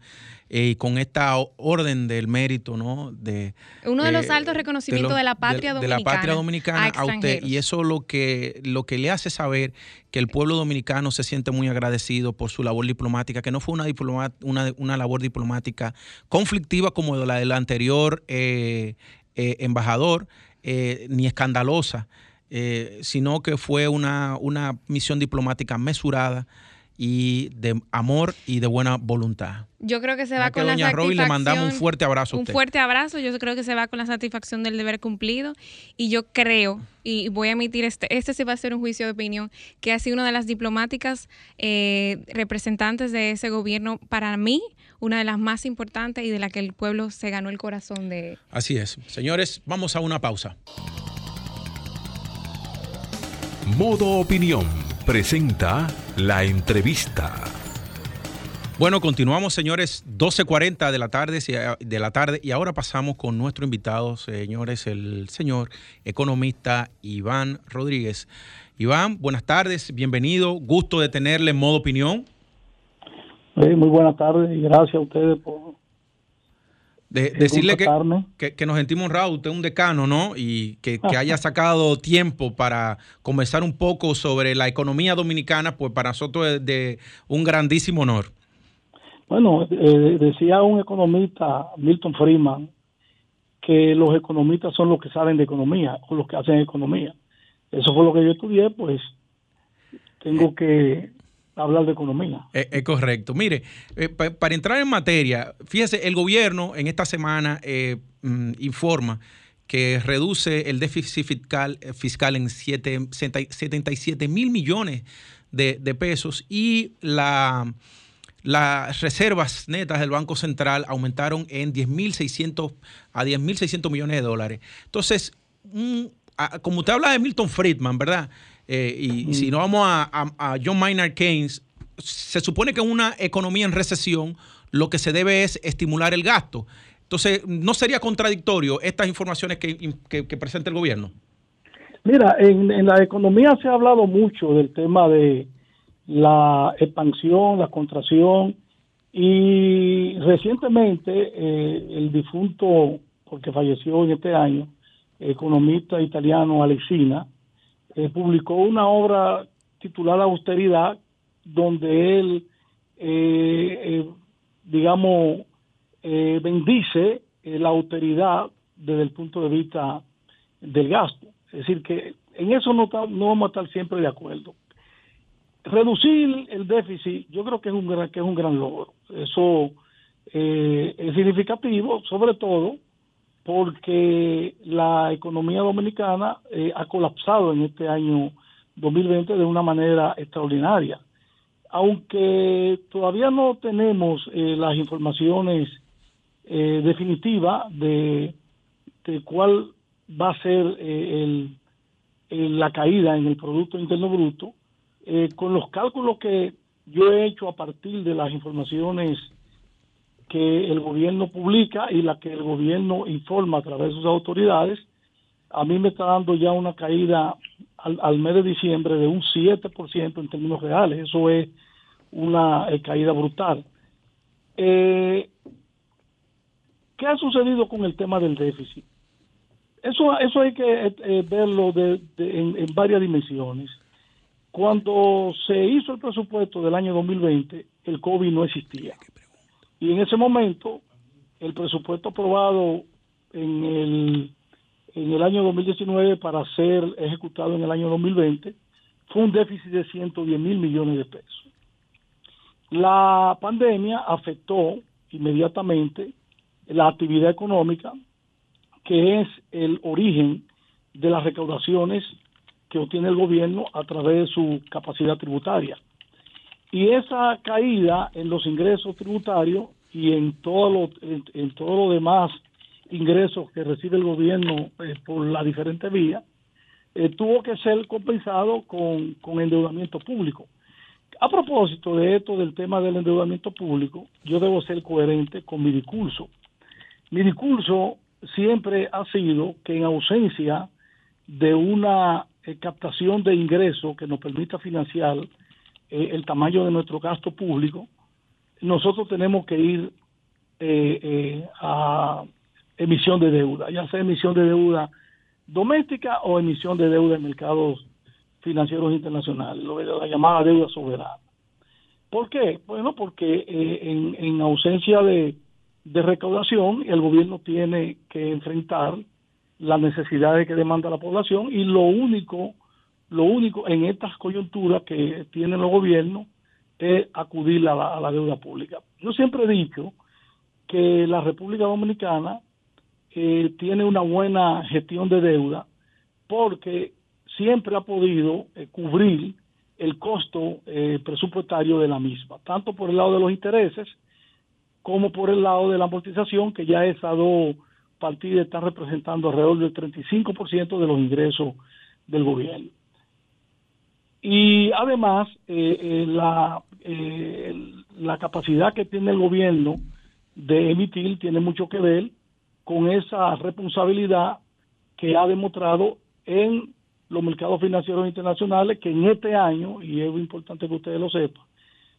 y con esta orden del mérito, ¿no? De, Uno de los eh, altos reconocimientos de, la patria dominicana. De la patria dominicana a, usted. Y eso lo que, lo que le hace saber que el pueblo dominicano se siente muy agradecido por su labor diplomática, que no fue una, una, una labor diplomática conflictiva como la del anterior eh, eh, embajador, ni escandalosa, sino que fue una, una misión diplomática mesurada y de amor y de buena voluntad. Yo creo que se va con la satisfacción. le mandamos un fuerte abrazo. un fuerte abrazo. Yo creo que se va con la satisfacción del deber cumplido. Y yo creo, y voy a emitir este, este sí va a ser un juicio de opinión, que ha sido una de las diplomáticas eh, representantes de ese gobierno, para mí, una de las más importantes y de la que el pueblo se ganó el corazón de. Así es. Señores, vamos a una pausa. Modo opinión presenta la entrevista. Bueno, continuamos, señores, 12.40 de la tarde de la tarde y ahora pasamos con nuestro invitado, señores, el señor economista Iván Rodríguez. Iván, buenas tardes, bienvenido, gusto de tenerle en modo opinión. muy buenas tardes y gracias a ustedes por de, decirle que, que, nos sentimos honrados, usted es un decano, ¿no? Y que, haya sacado tiempo para conversar un poco sobre la economía dominicana, pues para nosotros es de un grandísimo honor. Bueno, eh, decía un economista, Milton Friedman, que los economistas son los que saben de economía o los que hacen economía. Eso fue lo que yo estudié, pues tengo eh. que hablar de economía. Es, correcto. Mire, eh, para entrar en materia, fíjese, el gobierno en esta semana eh, mm, informa que reduce el déficit fiscal, eh, fiscal en 77 mil millones de, pesos y la, las reservas netas del Banco Central aumentaron en 10.600 a 10.600 millones de dólares. Entonces, como usted habla de Milton Friedman, ¿verdad? Eh, y, si no vamos a, John Maynard Keynes, se supone que en una economía en recesión lo que se debe es estimular el gasto. Entonces, ¿no sería contradictorio estas informaciones que, presenta el gobierno? Mira, en, la economía se ha hablado mucho del tema de la expansión, la contracción, y recientemente eh, el difunto, porque falleció en este año, economista italiano Alexina, eh, publicó una obra titulada Austeridad, donde él, eh, digamos, bendice la austeridad desde el punto de vista del gasto. Es decir, que en eso no, no vamos a estar siempre de acuerdo. Reducir el déficit, yo creo que es un gran, que es un gran logro. Eso eh, es significativo, sobre todo porque la economía dominicana eh, ha colapsado en este año 2020 de una manera extraordinaria. Aunque todavía no tenemos eh, las informaciones definitivas de, de, cuál va a ser el, la caída en el Producto Interno Bruto, eh, con los cálculos que yo he hecho a partir de las informaciones que el gobierno publica y la que el gobierno informa a través de sus autoridades, a mí me está dando ya una caída al, mes de diciembre de un 7% en términos reales. Eso es una eh, caída brutal. Eh, ¿Qué ha sucedido con el tema del déficit? Eso, eso hay que verlo en varias dimensiones. Cuando se hizo el presupuesto del año 2020, el COVID no existía. Y en ese momento, el presupuesto aprobado en el, en el año 2019 para ser ejecutado en el año 2020 fue un déficit de 110 mil millones de pesos. La pandemia afectó inmediatamente la actividad económica, que es el origen de las recaudaciones que obtiene el gobierno a través de su capacidad tributaria. Y esa caída en los ingresos tributarios y en todo lo, en, todo lo demás ingresos que recibe el gobierno eh, por la diferente vía, eh, tuvo que ser compensado con, con endeudamiento público. A propósito de esto, del tema del endeudamiento público, yo debo ser coherente con mi discurso. Mi discurso siempre ha sido que en ausencia de una eh, captación de ingresos que nos permita financiar eh, el tamaño de nuestro gasto público, nosotros tenemos que ir eh, a emisión de deuda, ya sea emisión de deuda doméstica o emisión de deuda en mercados financieros internacionales, lo la llamada deuda soberana. ¿Por qué? Bueno, porque en, ausencia de, de recaudación, el gobierno tiene que enfrentar las necesidades que demanda la población y lo único, lo único en estas coyunturas que tienen los gobiernos es acudir a la, deuda pública. Yo siempre he dicho que la República Dominicana eh, tiene una buena gestión de deuda porque siempre ha podido eh, cubrir el costo eh, presupuestario de la misma, tanto por el lado de los intereses como por el lado de la amortización, que ya es a dos partido está representando alrededor del 35% de los ingresos del gobierno. Y además, eh, eh, la, eh, la capacidad que tiene el gobierno de emitir tiene mucho que ver con esa responsabilidad que ha demostrado en los mercados financieros internacionales, que en este año, y es importante que ustedes lo sepan,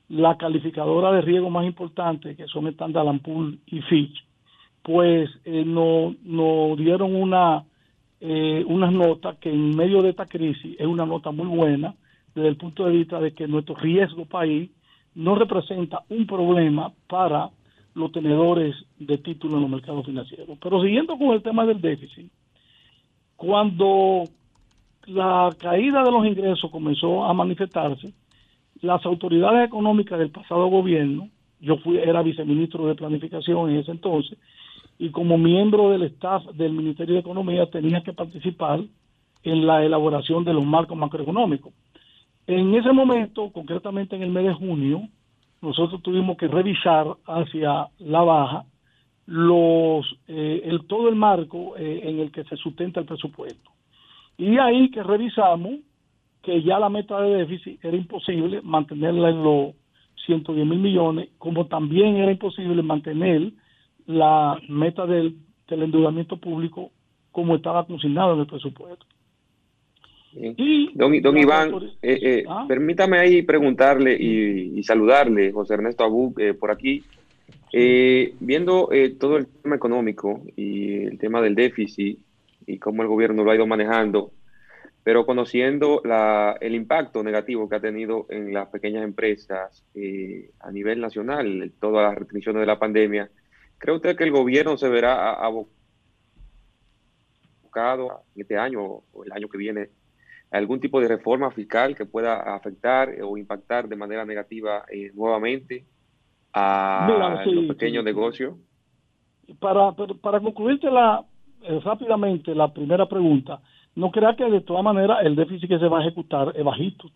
la calificadora de riesgo más importante, que son Standard Poor's y Fitch, pues eh, nos no dieron una eh, unas notas que en medio de esta crisis es una nota muy buena desde el punto de vista de que nuestro riesgo país no representa un problema para los tenedores de títulos en los mercados financieros. Pero siguiendo con el tema del déficit, cuando la caída de los ingresos comenzó a manifestarse, las autoridades económicas del pasado gobierno, yo fui era viceministro de planificación en ese entonces, y como miembro del staff del Ministerio de Economía tenía que participar en la elaboración de los marcos macroeconómicos. En ese momento, concretamente en el mes de junio, nosotros tuvimos que revisar hacia la baja los eh, todo el marco eh, en el que se sustenta el presupuesto. Y ahí que revisamos que ya la meta de déficit era imposible mantenerla en los 110 mil millones, como también era imposible mantener la meta del, endeudamiento público como estaba consignado en el presupuesto. Y don, don Iván, eh, eh, ¿Ah? permítame ahí preguntarle y, saludarle, José Ernesto Abú, eh, por aquí. viendo todo el tema económico y el tema del déficit y cómo el gobierno lo ha ido manejando, pero conociendo la, el impacto negativo que ha tenido en las pequeñas empresas a nivel nacional, todas las restricciones de la pandemia, ¿cree usted que el gobierno se verá abocado este año o el año que viene algún tipo de reforma fiscal que pueda afectar o impactar de manera negativa eh, nuevamente a los pequeños negocios? Para, para concluirte la, eh, rápidamente la primera pregunta, no crea que de todas maneras el déficit que se va a ejecutar es bajito.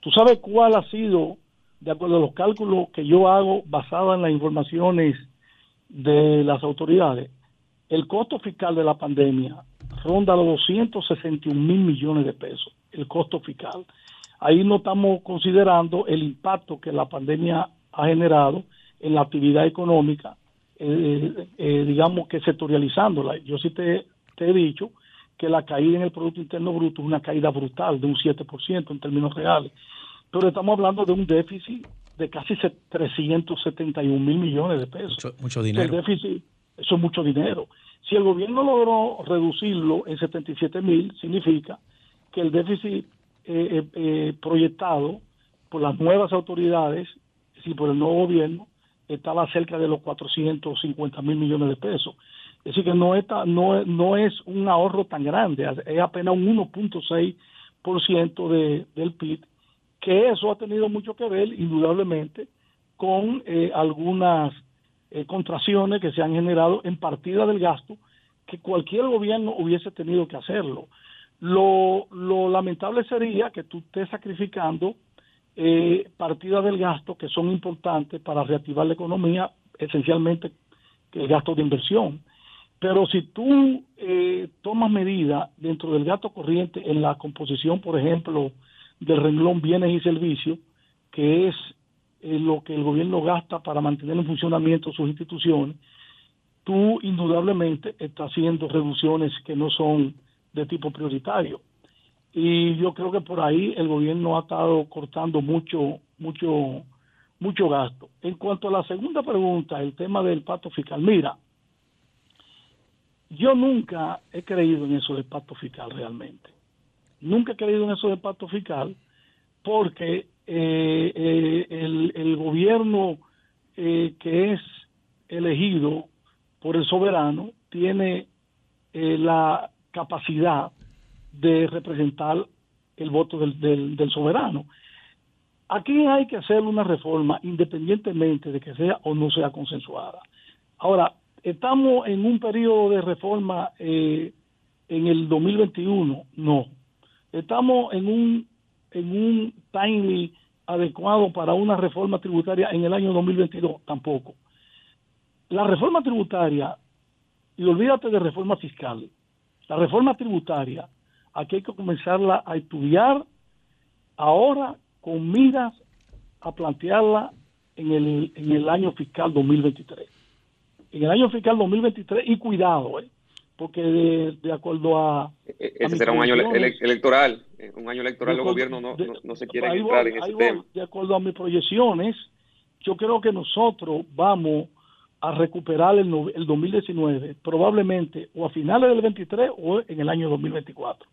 ¿Tú sabes cuál ha sido, de acuerdo a los cálculos que yo hago basado en las informaciones de las autoridades, el costo fiscal de la pandemia ronda los 261 mil millones de pesos, el costo fiscal. Ahí no estamos considerando el impacto que la pandemia ha generado en la actividad económica, eh, eh, digamos que sectorializándola. Yo sí te, he dicho que la caída en el Producto Interno Bruto es una caída brutal de un 7% en términos reales, pero estamos hablando de un déficit de casi 371 mil millones de pesos. Mucho, dinero. El déficit, eso es mucho dinero. Si el gobierno logró reducirlo en 77 mil, significa que el déficit eh, eh, eh, proyectado por las nuevas autoridades, si por el nuevo gobierno, estaba cerca de los 450 mil millones de pesos. Es decir, que no, está, no, no es un ahorro tan grande, es apenas un 1.6% de, del PIB, que eso ha tenido mucho que ver, indudablemente, con algunas eh, contracciones que se han generado en partida del gasto que cualquier gobierno hubiese tenido que hacerlo. Lo, lamentable sería que tú estés sacrificando eh, partidas del gasto que son importantes para reactivar la economía, esencialmente el gasto de inversión. Pero si tú eh, tomas medidas dentro del gasto corriente en la composición, por ejemplo, del renglón bienes y servicios, que es lo que el gobierno gasta para mantener en funcionamiento sus instituciones, tú indudablemente estás haciendo reducciones que no son de tipo prioritario. Y yo creo que por ahí el gobierno ha estado cortando mucho, mucho, mucho gasto. En cuanto a la segunda pregunta, el tema del pacto fiscal, mira, yo nunca he creído en eso del pacto fiscal realmente. Nunca he creído en eso del pacto fiscal porque eh, eh, el, gobierno eh, que es elegido por el soberano tiene la capacidad de representar el voto del, del, soberano. Aquí hay que hacer una reforma independientemente de que sea o no sea consensuada. Ahora, ¿estamos en un periodo de reforma en el 2021? No. Estamos en un en un timing adecuado para una reforma tributaria en el año 2022, tampoco. La reforma tributaria, y olvídate de reforma fiscal, la reforma tributaria, aquí hay que comenzarla a estudiar ahora con miras a plantearla en el, en el año fiscal 2023. En el año fiscal 2023, y cuidado, ¿eh? porque de, acuerdo a... E, e, ese será un año electoral, eh, un año electoral, los gobiernos no, no, se quieren entrar en ese tema. De acuerdo a mis proyecciones, yo creo que nosotros vamos a recuperar el, el 2019, probablemente o a finales del 23 o en el año 2024.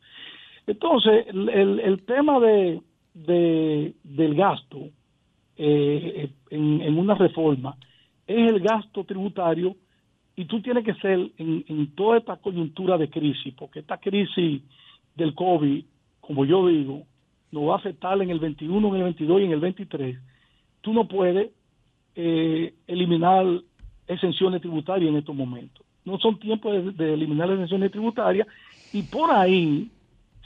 Entonces, el, el, tema de, de, del gasto eh, en, en una reforma es el gasto tributario y tú tienes que ser en, toda esta coyuntura de crisis, porque esta crisis del COVID, como yo digo, nos va a afectar en el 21, en el 22 y en el 23. Tú no puedes eh, eliminar exenciones tributarias en estos momentos. No son tiempos de, de eliminar exenciones tributarias y por ahí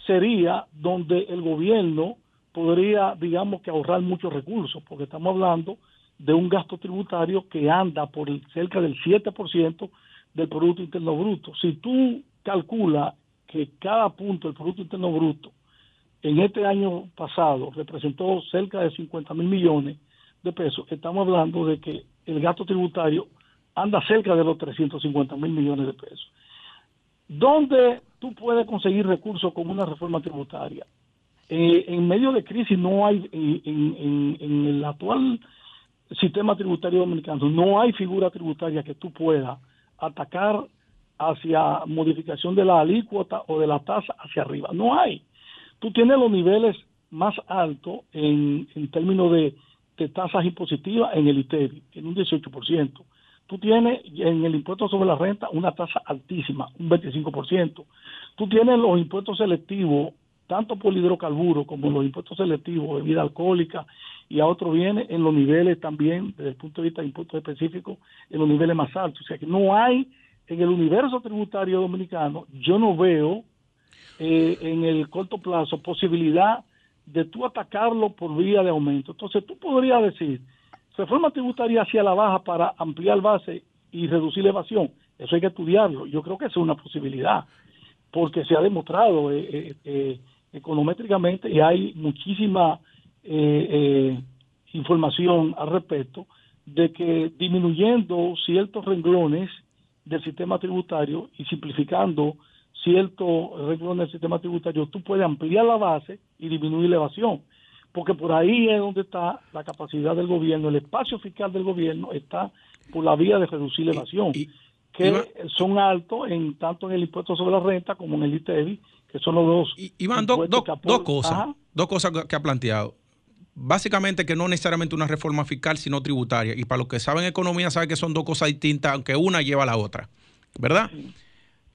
sería donde el gobierno podría, digamos que ahorrar muchos recursos, porque estamos hablando de un gasto tributario que anda por cerca del 7% del Producto Interno Bruto. Si tú calculas que cada punto del Producto Interno Bruto en este año pasado representó cerca de 50 mil millones de pesos, estamos hablando de que el gasto tributario anda cerca de los 350 mil millones de pesos. ¿Dónde tú puedes conseguir recursos con una reforma tributaria? Eh, en medio de crisis no hay, en, en, el actual sistema tributario dominicano, no hay figura tributaria que tú puedas atacar hacia modificación de la alícuota o de la tasa hacia arriba. No hay. Tú tienes los niveles más altos en, términos de, tasas impositivas en el ITEBI, en un 18%. Tú tienes en el impuesto sobre la renta una tasa altísima, un 25%. Tú tienes los impuestos selectivos, tanto por hidrocarburos como los impuestos selectivos, bebida alcohólica y a otros bienes, en los niveles también, desde el punto de vista de impuestos específicos, en los niveles más altos. O sea que no hay en el universo tributario dominicano, yo no veo eh, en el corto plazo posibilidad de tú atacarlo por vía de aumento. Entonces tú podrías decir, reforma tributaria hacia la baja para ampliar base y reducir la evasión. Eso hay que estudiarlo. Yo creo que es una posibilidad, porque se ha demostrado eh, eh, econométricamente y hay muchísima información al respecto de que disminuyendo ciertos renglones del sistema tributario y simplificando cierto reglas del sistema tributario, tú puedes ampliar la base y disminuir la evasión, porque por ahí es donde está la capacidad del gobierno, el espacio fiscal del gobierno está por la vía de reducir la evasión, que son altos en tanto en el impuesto sobre la renta como en el ITEVI, que son los dos. Iván, dos cosas, dos cosas que ha planteado básicamente que no necesariamente una reforma fiscal, sino tributaria. Y para los que saben economía, saben que son dos cosas distintas, aunque una lleva a la otra. ¿Verdad?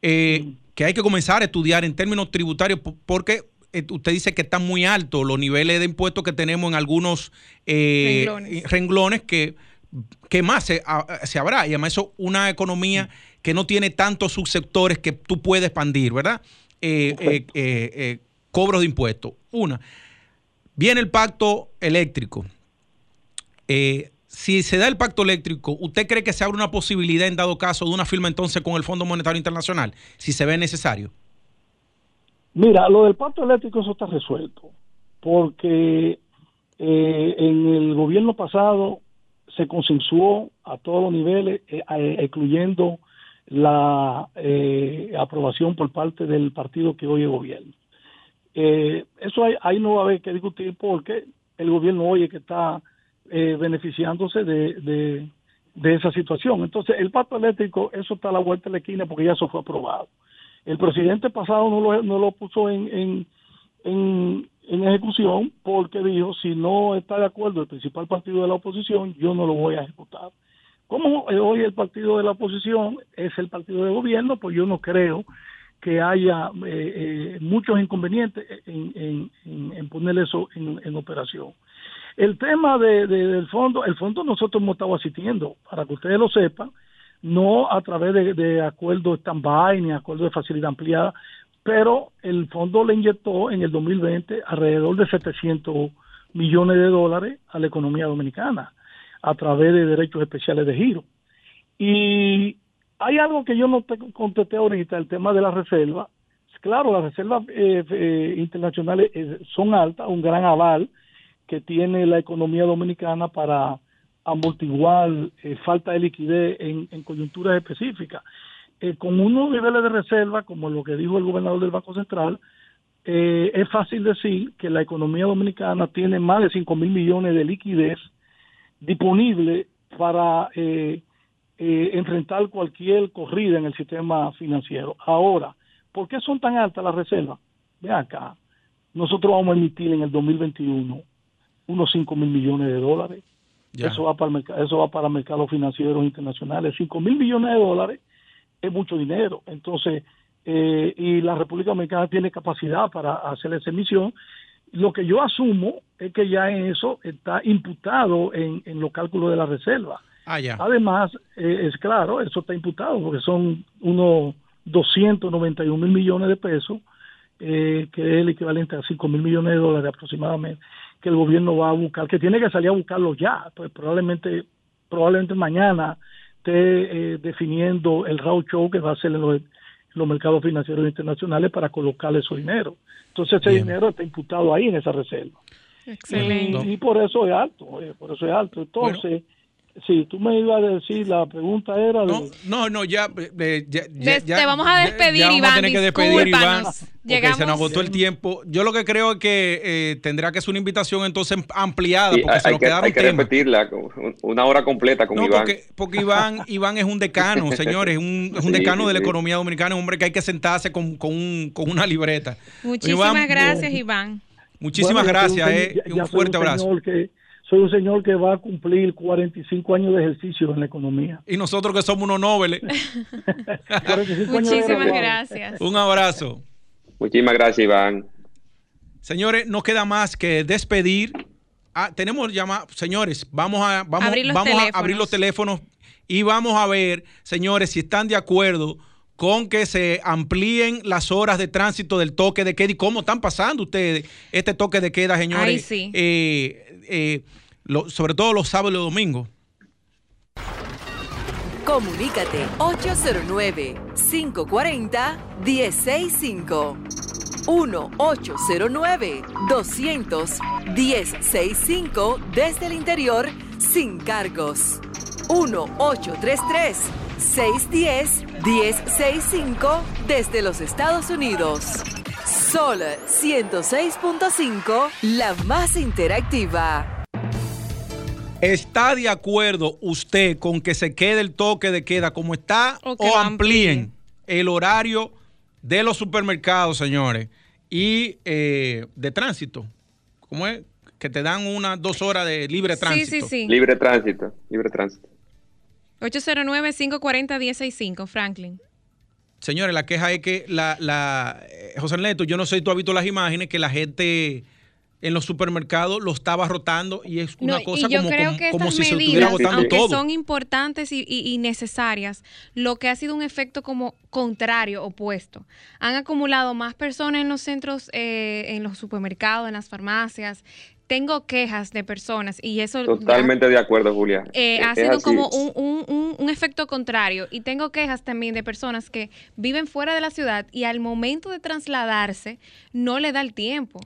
Eh, que hay que comenzar a estudiar en términos tributarios, porque eh, usted dice que están muy altos los niveles de impuestos que tenemos en algunos eh, renglones. que, que más se, habrá. Y además eso una economía que no tiene tantos subsectores que tú puedes expandir, ¿verdad? cobros de impuestos. Una. Viene el pacto eléctrico. Eh, si se da el pacto eléctrico, ¿usted cree que se abre una posibilidad en dado caso de una firma entonces con el Fondo Monetario Internacional, si se ve necesario? Mira, lo del pacto eléctrico eso está resuelto, porque eh, en el gobierno pasado se consensuó a todos los niveles, eh, incluyendo la aprobación por parte del partido que hoy es gobierno. Eh, eso ahí no va a haber que discutir porque el gobierno hoy es que está eh, beneficiándose de, de, esa situación. Entonces, el pacto eléctrico, eso está a la vuelta de la esquina porque ya eso fue aprobado. El presidente pasado no lo, no lo puso en, en, en, ejecución porque dijo, si no está de acuerdo el principal partido de la oposición, yo no lo voy a ejecutar. Como hoy el partido de la oposición es el partido de gobierno, pues yo no creo que haya eh, eh, muchos inconvenientes en, en, poner eso en, operación. El tema de, del fondo, el fondo nosotros hemos estado asistiendo, para que ustedes lo sepan, no a través de, de acuerdos stand-by ni acuerdos de facilidad ampliada, pero el fondo le inyectó en el 2020 alrededor de 700 millones de dólares a la economía dominicana a través de derechos especiales de giro. Y hay algo que yo no te contesté ahorita, el tema de la reserva. Claro, las reservas eh, eh, internacionales eh, son altas, un gran aval que tiene la economía dominicana para amortiguar falta de liquidez en, coyunturas específicas. con unos niveles de reserva, como lo que dijo el gobernador del Banco Central, es fácil decir que la economía dominicana tiene más de 5 mil millones de liquidez disponible para eh, enfrentar cualquier corrida en el sistema financiero. Ahora, ¿por qué son tan altas las reservas? Ve acá, nosotros vamos a emitir en el 2021 unos 5 mil millones de dólares. Eso va para el eso va para mercados financieros internacionales. 5 mil millones de dólares es mucho dinero. Entonces, eh, y la República Dominicana tiene capacidad para hacer esa emisión. Lo que yo asumo es que ya en eso está imputado en, en los cálculos de la reserva. Ah, Además, eh, es claro, eso está imputado porque son unos 291 mil millones de pesos, eh, que es el equivalente a 5 mil millones de dólares aproximadamente, que el gobierno va a buscar, que tiene que salir a buscarlo ya, pues probablemente, probablemente mañana esté eh, definiendo el show que va a hacer en los, mercados financieros internacionales para colocarle su dinero. Entonces ese dinero está imputado ahí en esa reserva. Excelente. Y, por eso es alto, por eso es alto. Entonces, Sí, tú me ibas a decir, la pregunta era... No, no, no ya, eh, ya, ya, Des- te vamos a despedir, ya vamos a Iván, tener que despedir, Iván, Llegamos- se nos agotó el tiempo. Yo lo que creo es que eh, tendrá que ser una invitación entonces ampliada, Sí, porque se hay, nos que, quedaron hay que temas. repetirla, una hora completa con No, Iván. porque, porque Iván, Iván es un decano, señores, un, es un Sí, decano sí, de la sí. economía dominicana, un hombre que hay que sentarse con, con, un- con una libreta. Muchísimas Iván, gracias, Iván. Muchísimas Bueno, gracias, un eh, un fuerte abrazo. señor que- soy un señor que va a cumplir 45 años de ejercicio en la economía. Y nosotros que somos unos nobles, 45 años de Muchísimas gracias. un abrazo. Muchísimas gracias, Iván. Señores, no queda más que despedir. Ah, tenemos llamadas, señores, vamos a vamos, Abrir los vamos a abrir los teléfonos y vamos a ver, señores, si están de acuerdo con que se amplíen las horas de tránsito del toque de queda y cómo están pasando ustedes este toque de queda, señores. Ay, sí. Eh, eh, lo- sobre todo los sábados y los domingos. Comunícate 809-540-1065. 1-809-200-1065 desde el interior sin cargos. 1-833-610-1065 desde los Estados Unidos. Sol 106.5, la más interactiva. ¿Está de acuerdo usted con que se quede el toque de queda como está O amplíen el horario de los supermercados, señores, y eh, de tránsito? ¿Cómo es? Que te dan unas dos horas de libre Sí, tránsito. sí, sí. Libre tránsito, libre tránsito. 809-540-1065, Franklin. Señores, la queja es que la, la eh, José Neto, yo no sé si tú has visto las imágenes que la gente en los supermercados lo estaba rotando y es una No, cosa y yo como, creo como, que como estas si se medidas, estuviera agotando aunque todo. son importantes y, y- y necesarias, lo que ha sido un efecto como contrario, opuesto. Han acumulado más personas en los centros, eh, en los supermercados, en las farmacias. Tengo quejas de personas y eso Totalmente de acuerdo, Julia. eh, Es- ha sido así. como un, un- un- un efecto contrario. Y tengo quejas también de personas que viven fuera de la ciudad y al momento de trasladarse no le da el tiempo.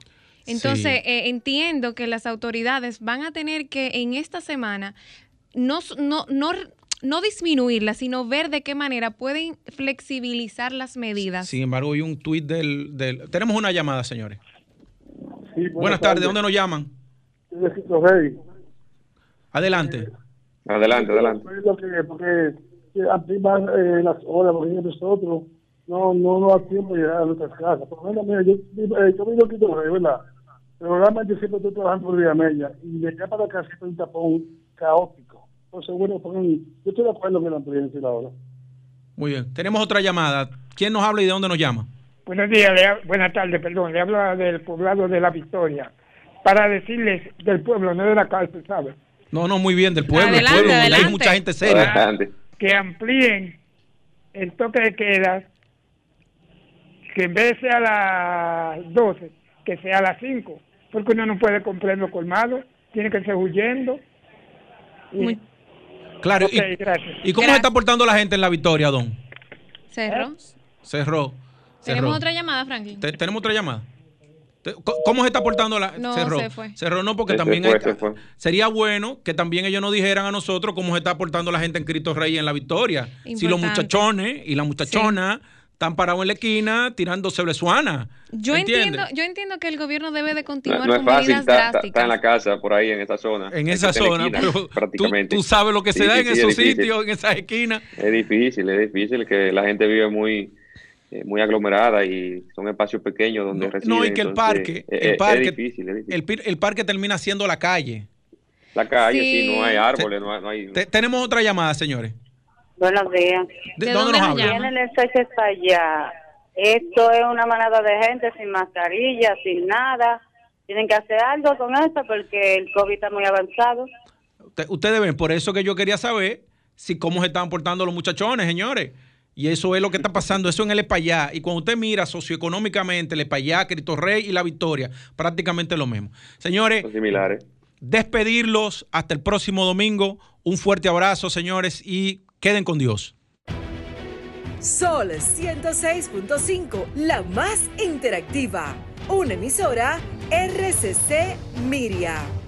Entonces, Sí. eh, entiendo que las autoridades van a tener que en esta semana no, no, no, no disminuirla, sino ver de qué manera pueden flexibilizar las medidas. Sin embargo, hay un tuit del, del- Tenemos una llamada, señores. Sí, Buenas tardes, ¿de dónde nos llaman? de. Adelante. Adelante, adelante. Pues lo que, porque que amplían eh, las horas, porque nosotros no, no nos da tiempo de llegar a nuestras casas. Por lo menos, mira, yo, eh, yo vivo en Cristo Rey, ¿verdad? Pero realmente siempre estoy trabajando por Villa Mella y de acá para acá siempre un tapón caótico. Entonces, bueno, pongan- yo estoy de acuerdo con la amplíen la hora. Muy bien. Tenemos otra llamada. ¿Quién nos habla y de dónde nos llama? Buenos días, le ha- buenas tardes, perdón. Le hablo del poblado de La Victoria. Para decirles del pueblo, no de la cárcel, ¿sabes? No, no, muy bien, del pueblo. Adelante, el pueblo, adelante. hay mucha gente seria. Adelante. Que amplíen el toque de queda, que en vez de sea a las 12, que sea a las 5, porque uno no puede comprar los colmados, tiene que ser huyendo. Y- Muy- Claro. Y, gracias. ¿Y cómo Gracias. se está portando la gente en la victoria, Don? ¿Cerró? Cerró. ¿Tenemos otra llamada, Franklin? Te- ¿Tenemos otra llamada? ¿Cómo se está portando la No, cerró? se fue. Cerró no, porque Se también fue, hay- se fue. sería bueno que también ellos nos dijeran a nosotros cómo se está portando la gente en Cristo Rey en la Victoria. Si los Importante. muchachones y las muchachonas están parados en la esquina tirándose blesuana. Yo entiendo, yo entiendo que el gobierno debe de No, continuar no es con fácil medidas drásticas. estar en la casa, por ahí, en esa zona. En esa la zona, esquina, pero tú, prácticamente. tú sabes lo que se Sí, da sí, en sí, esos es sitios, en esas esquinas. Es difícil, es difícil que la gente vive muy eh, muy aglomerada y son espacios pequeños donde No, residen. no, y que el entonces, parque, es- el es parque, difícil, es difícil. el, pi- el parque termina siendo la calle. La calle, Sí. sí, no hay árboles, no hay... No hay Te- tenemos otra llamada, señores. Buenos días. ¿De, ¿De dónde dónde nos nos habla? llama? Viene el Sánchez para allá. Esto es una manada de gente sin mascarilla, sin nada. Tienen que hacer algo con esto porque el COVID está muy avanzado. Usted- Ustedes ven, por eso que yo quería saber si cómo se están portando los muchachones, señores. Y eso es lo que está pasando, eso en el Epayá. Y cuando usted mira socioeconómicamente, el Epayá, Cristo Rey y La Victoria, prácticamente lo mismo. Señores, son similares. despedirlos hasta el próximo domingo. Un fuerte abrazo, señores, y queden con Dios. Sol 106.5, la más interactiva. Una emisora RCC Miria.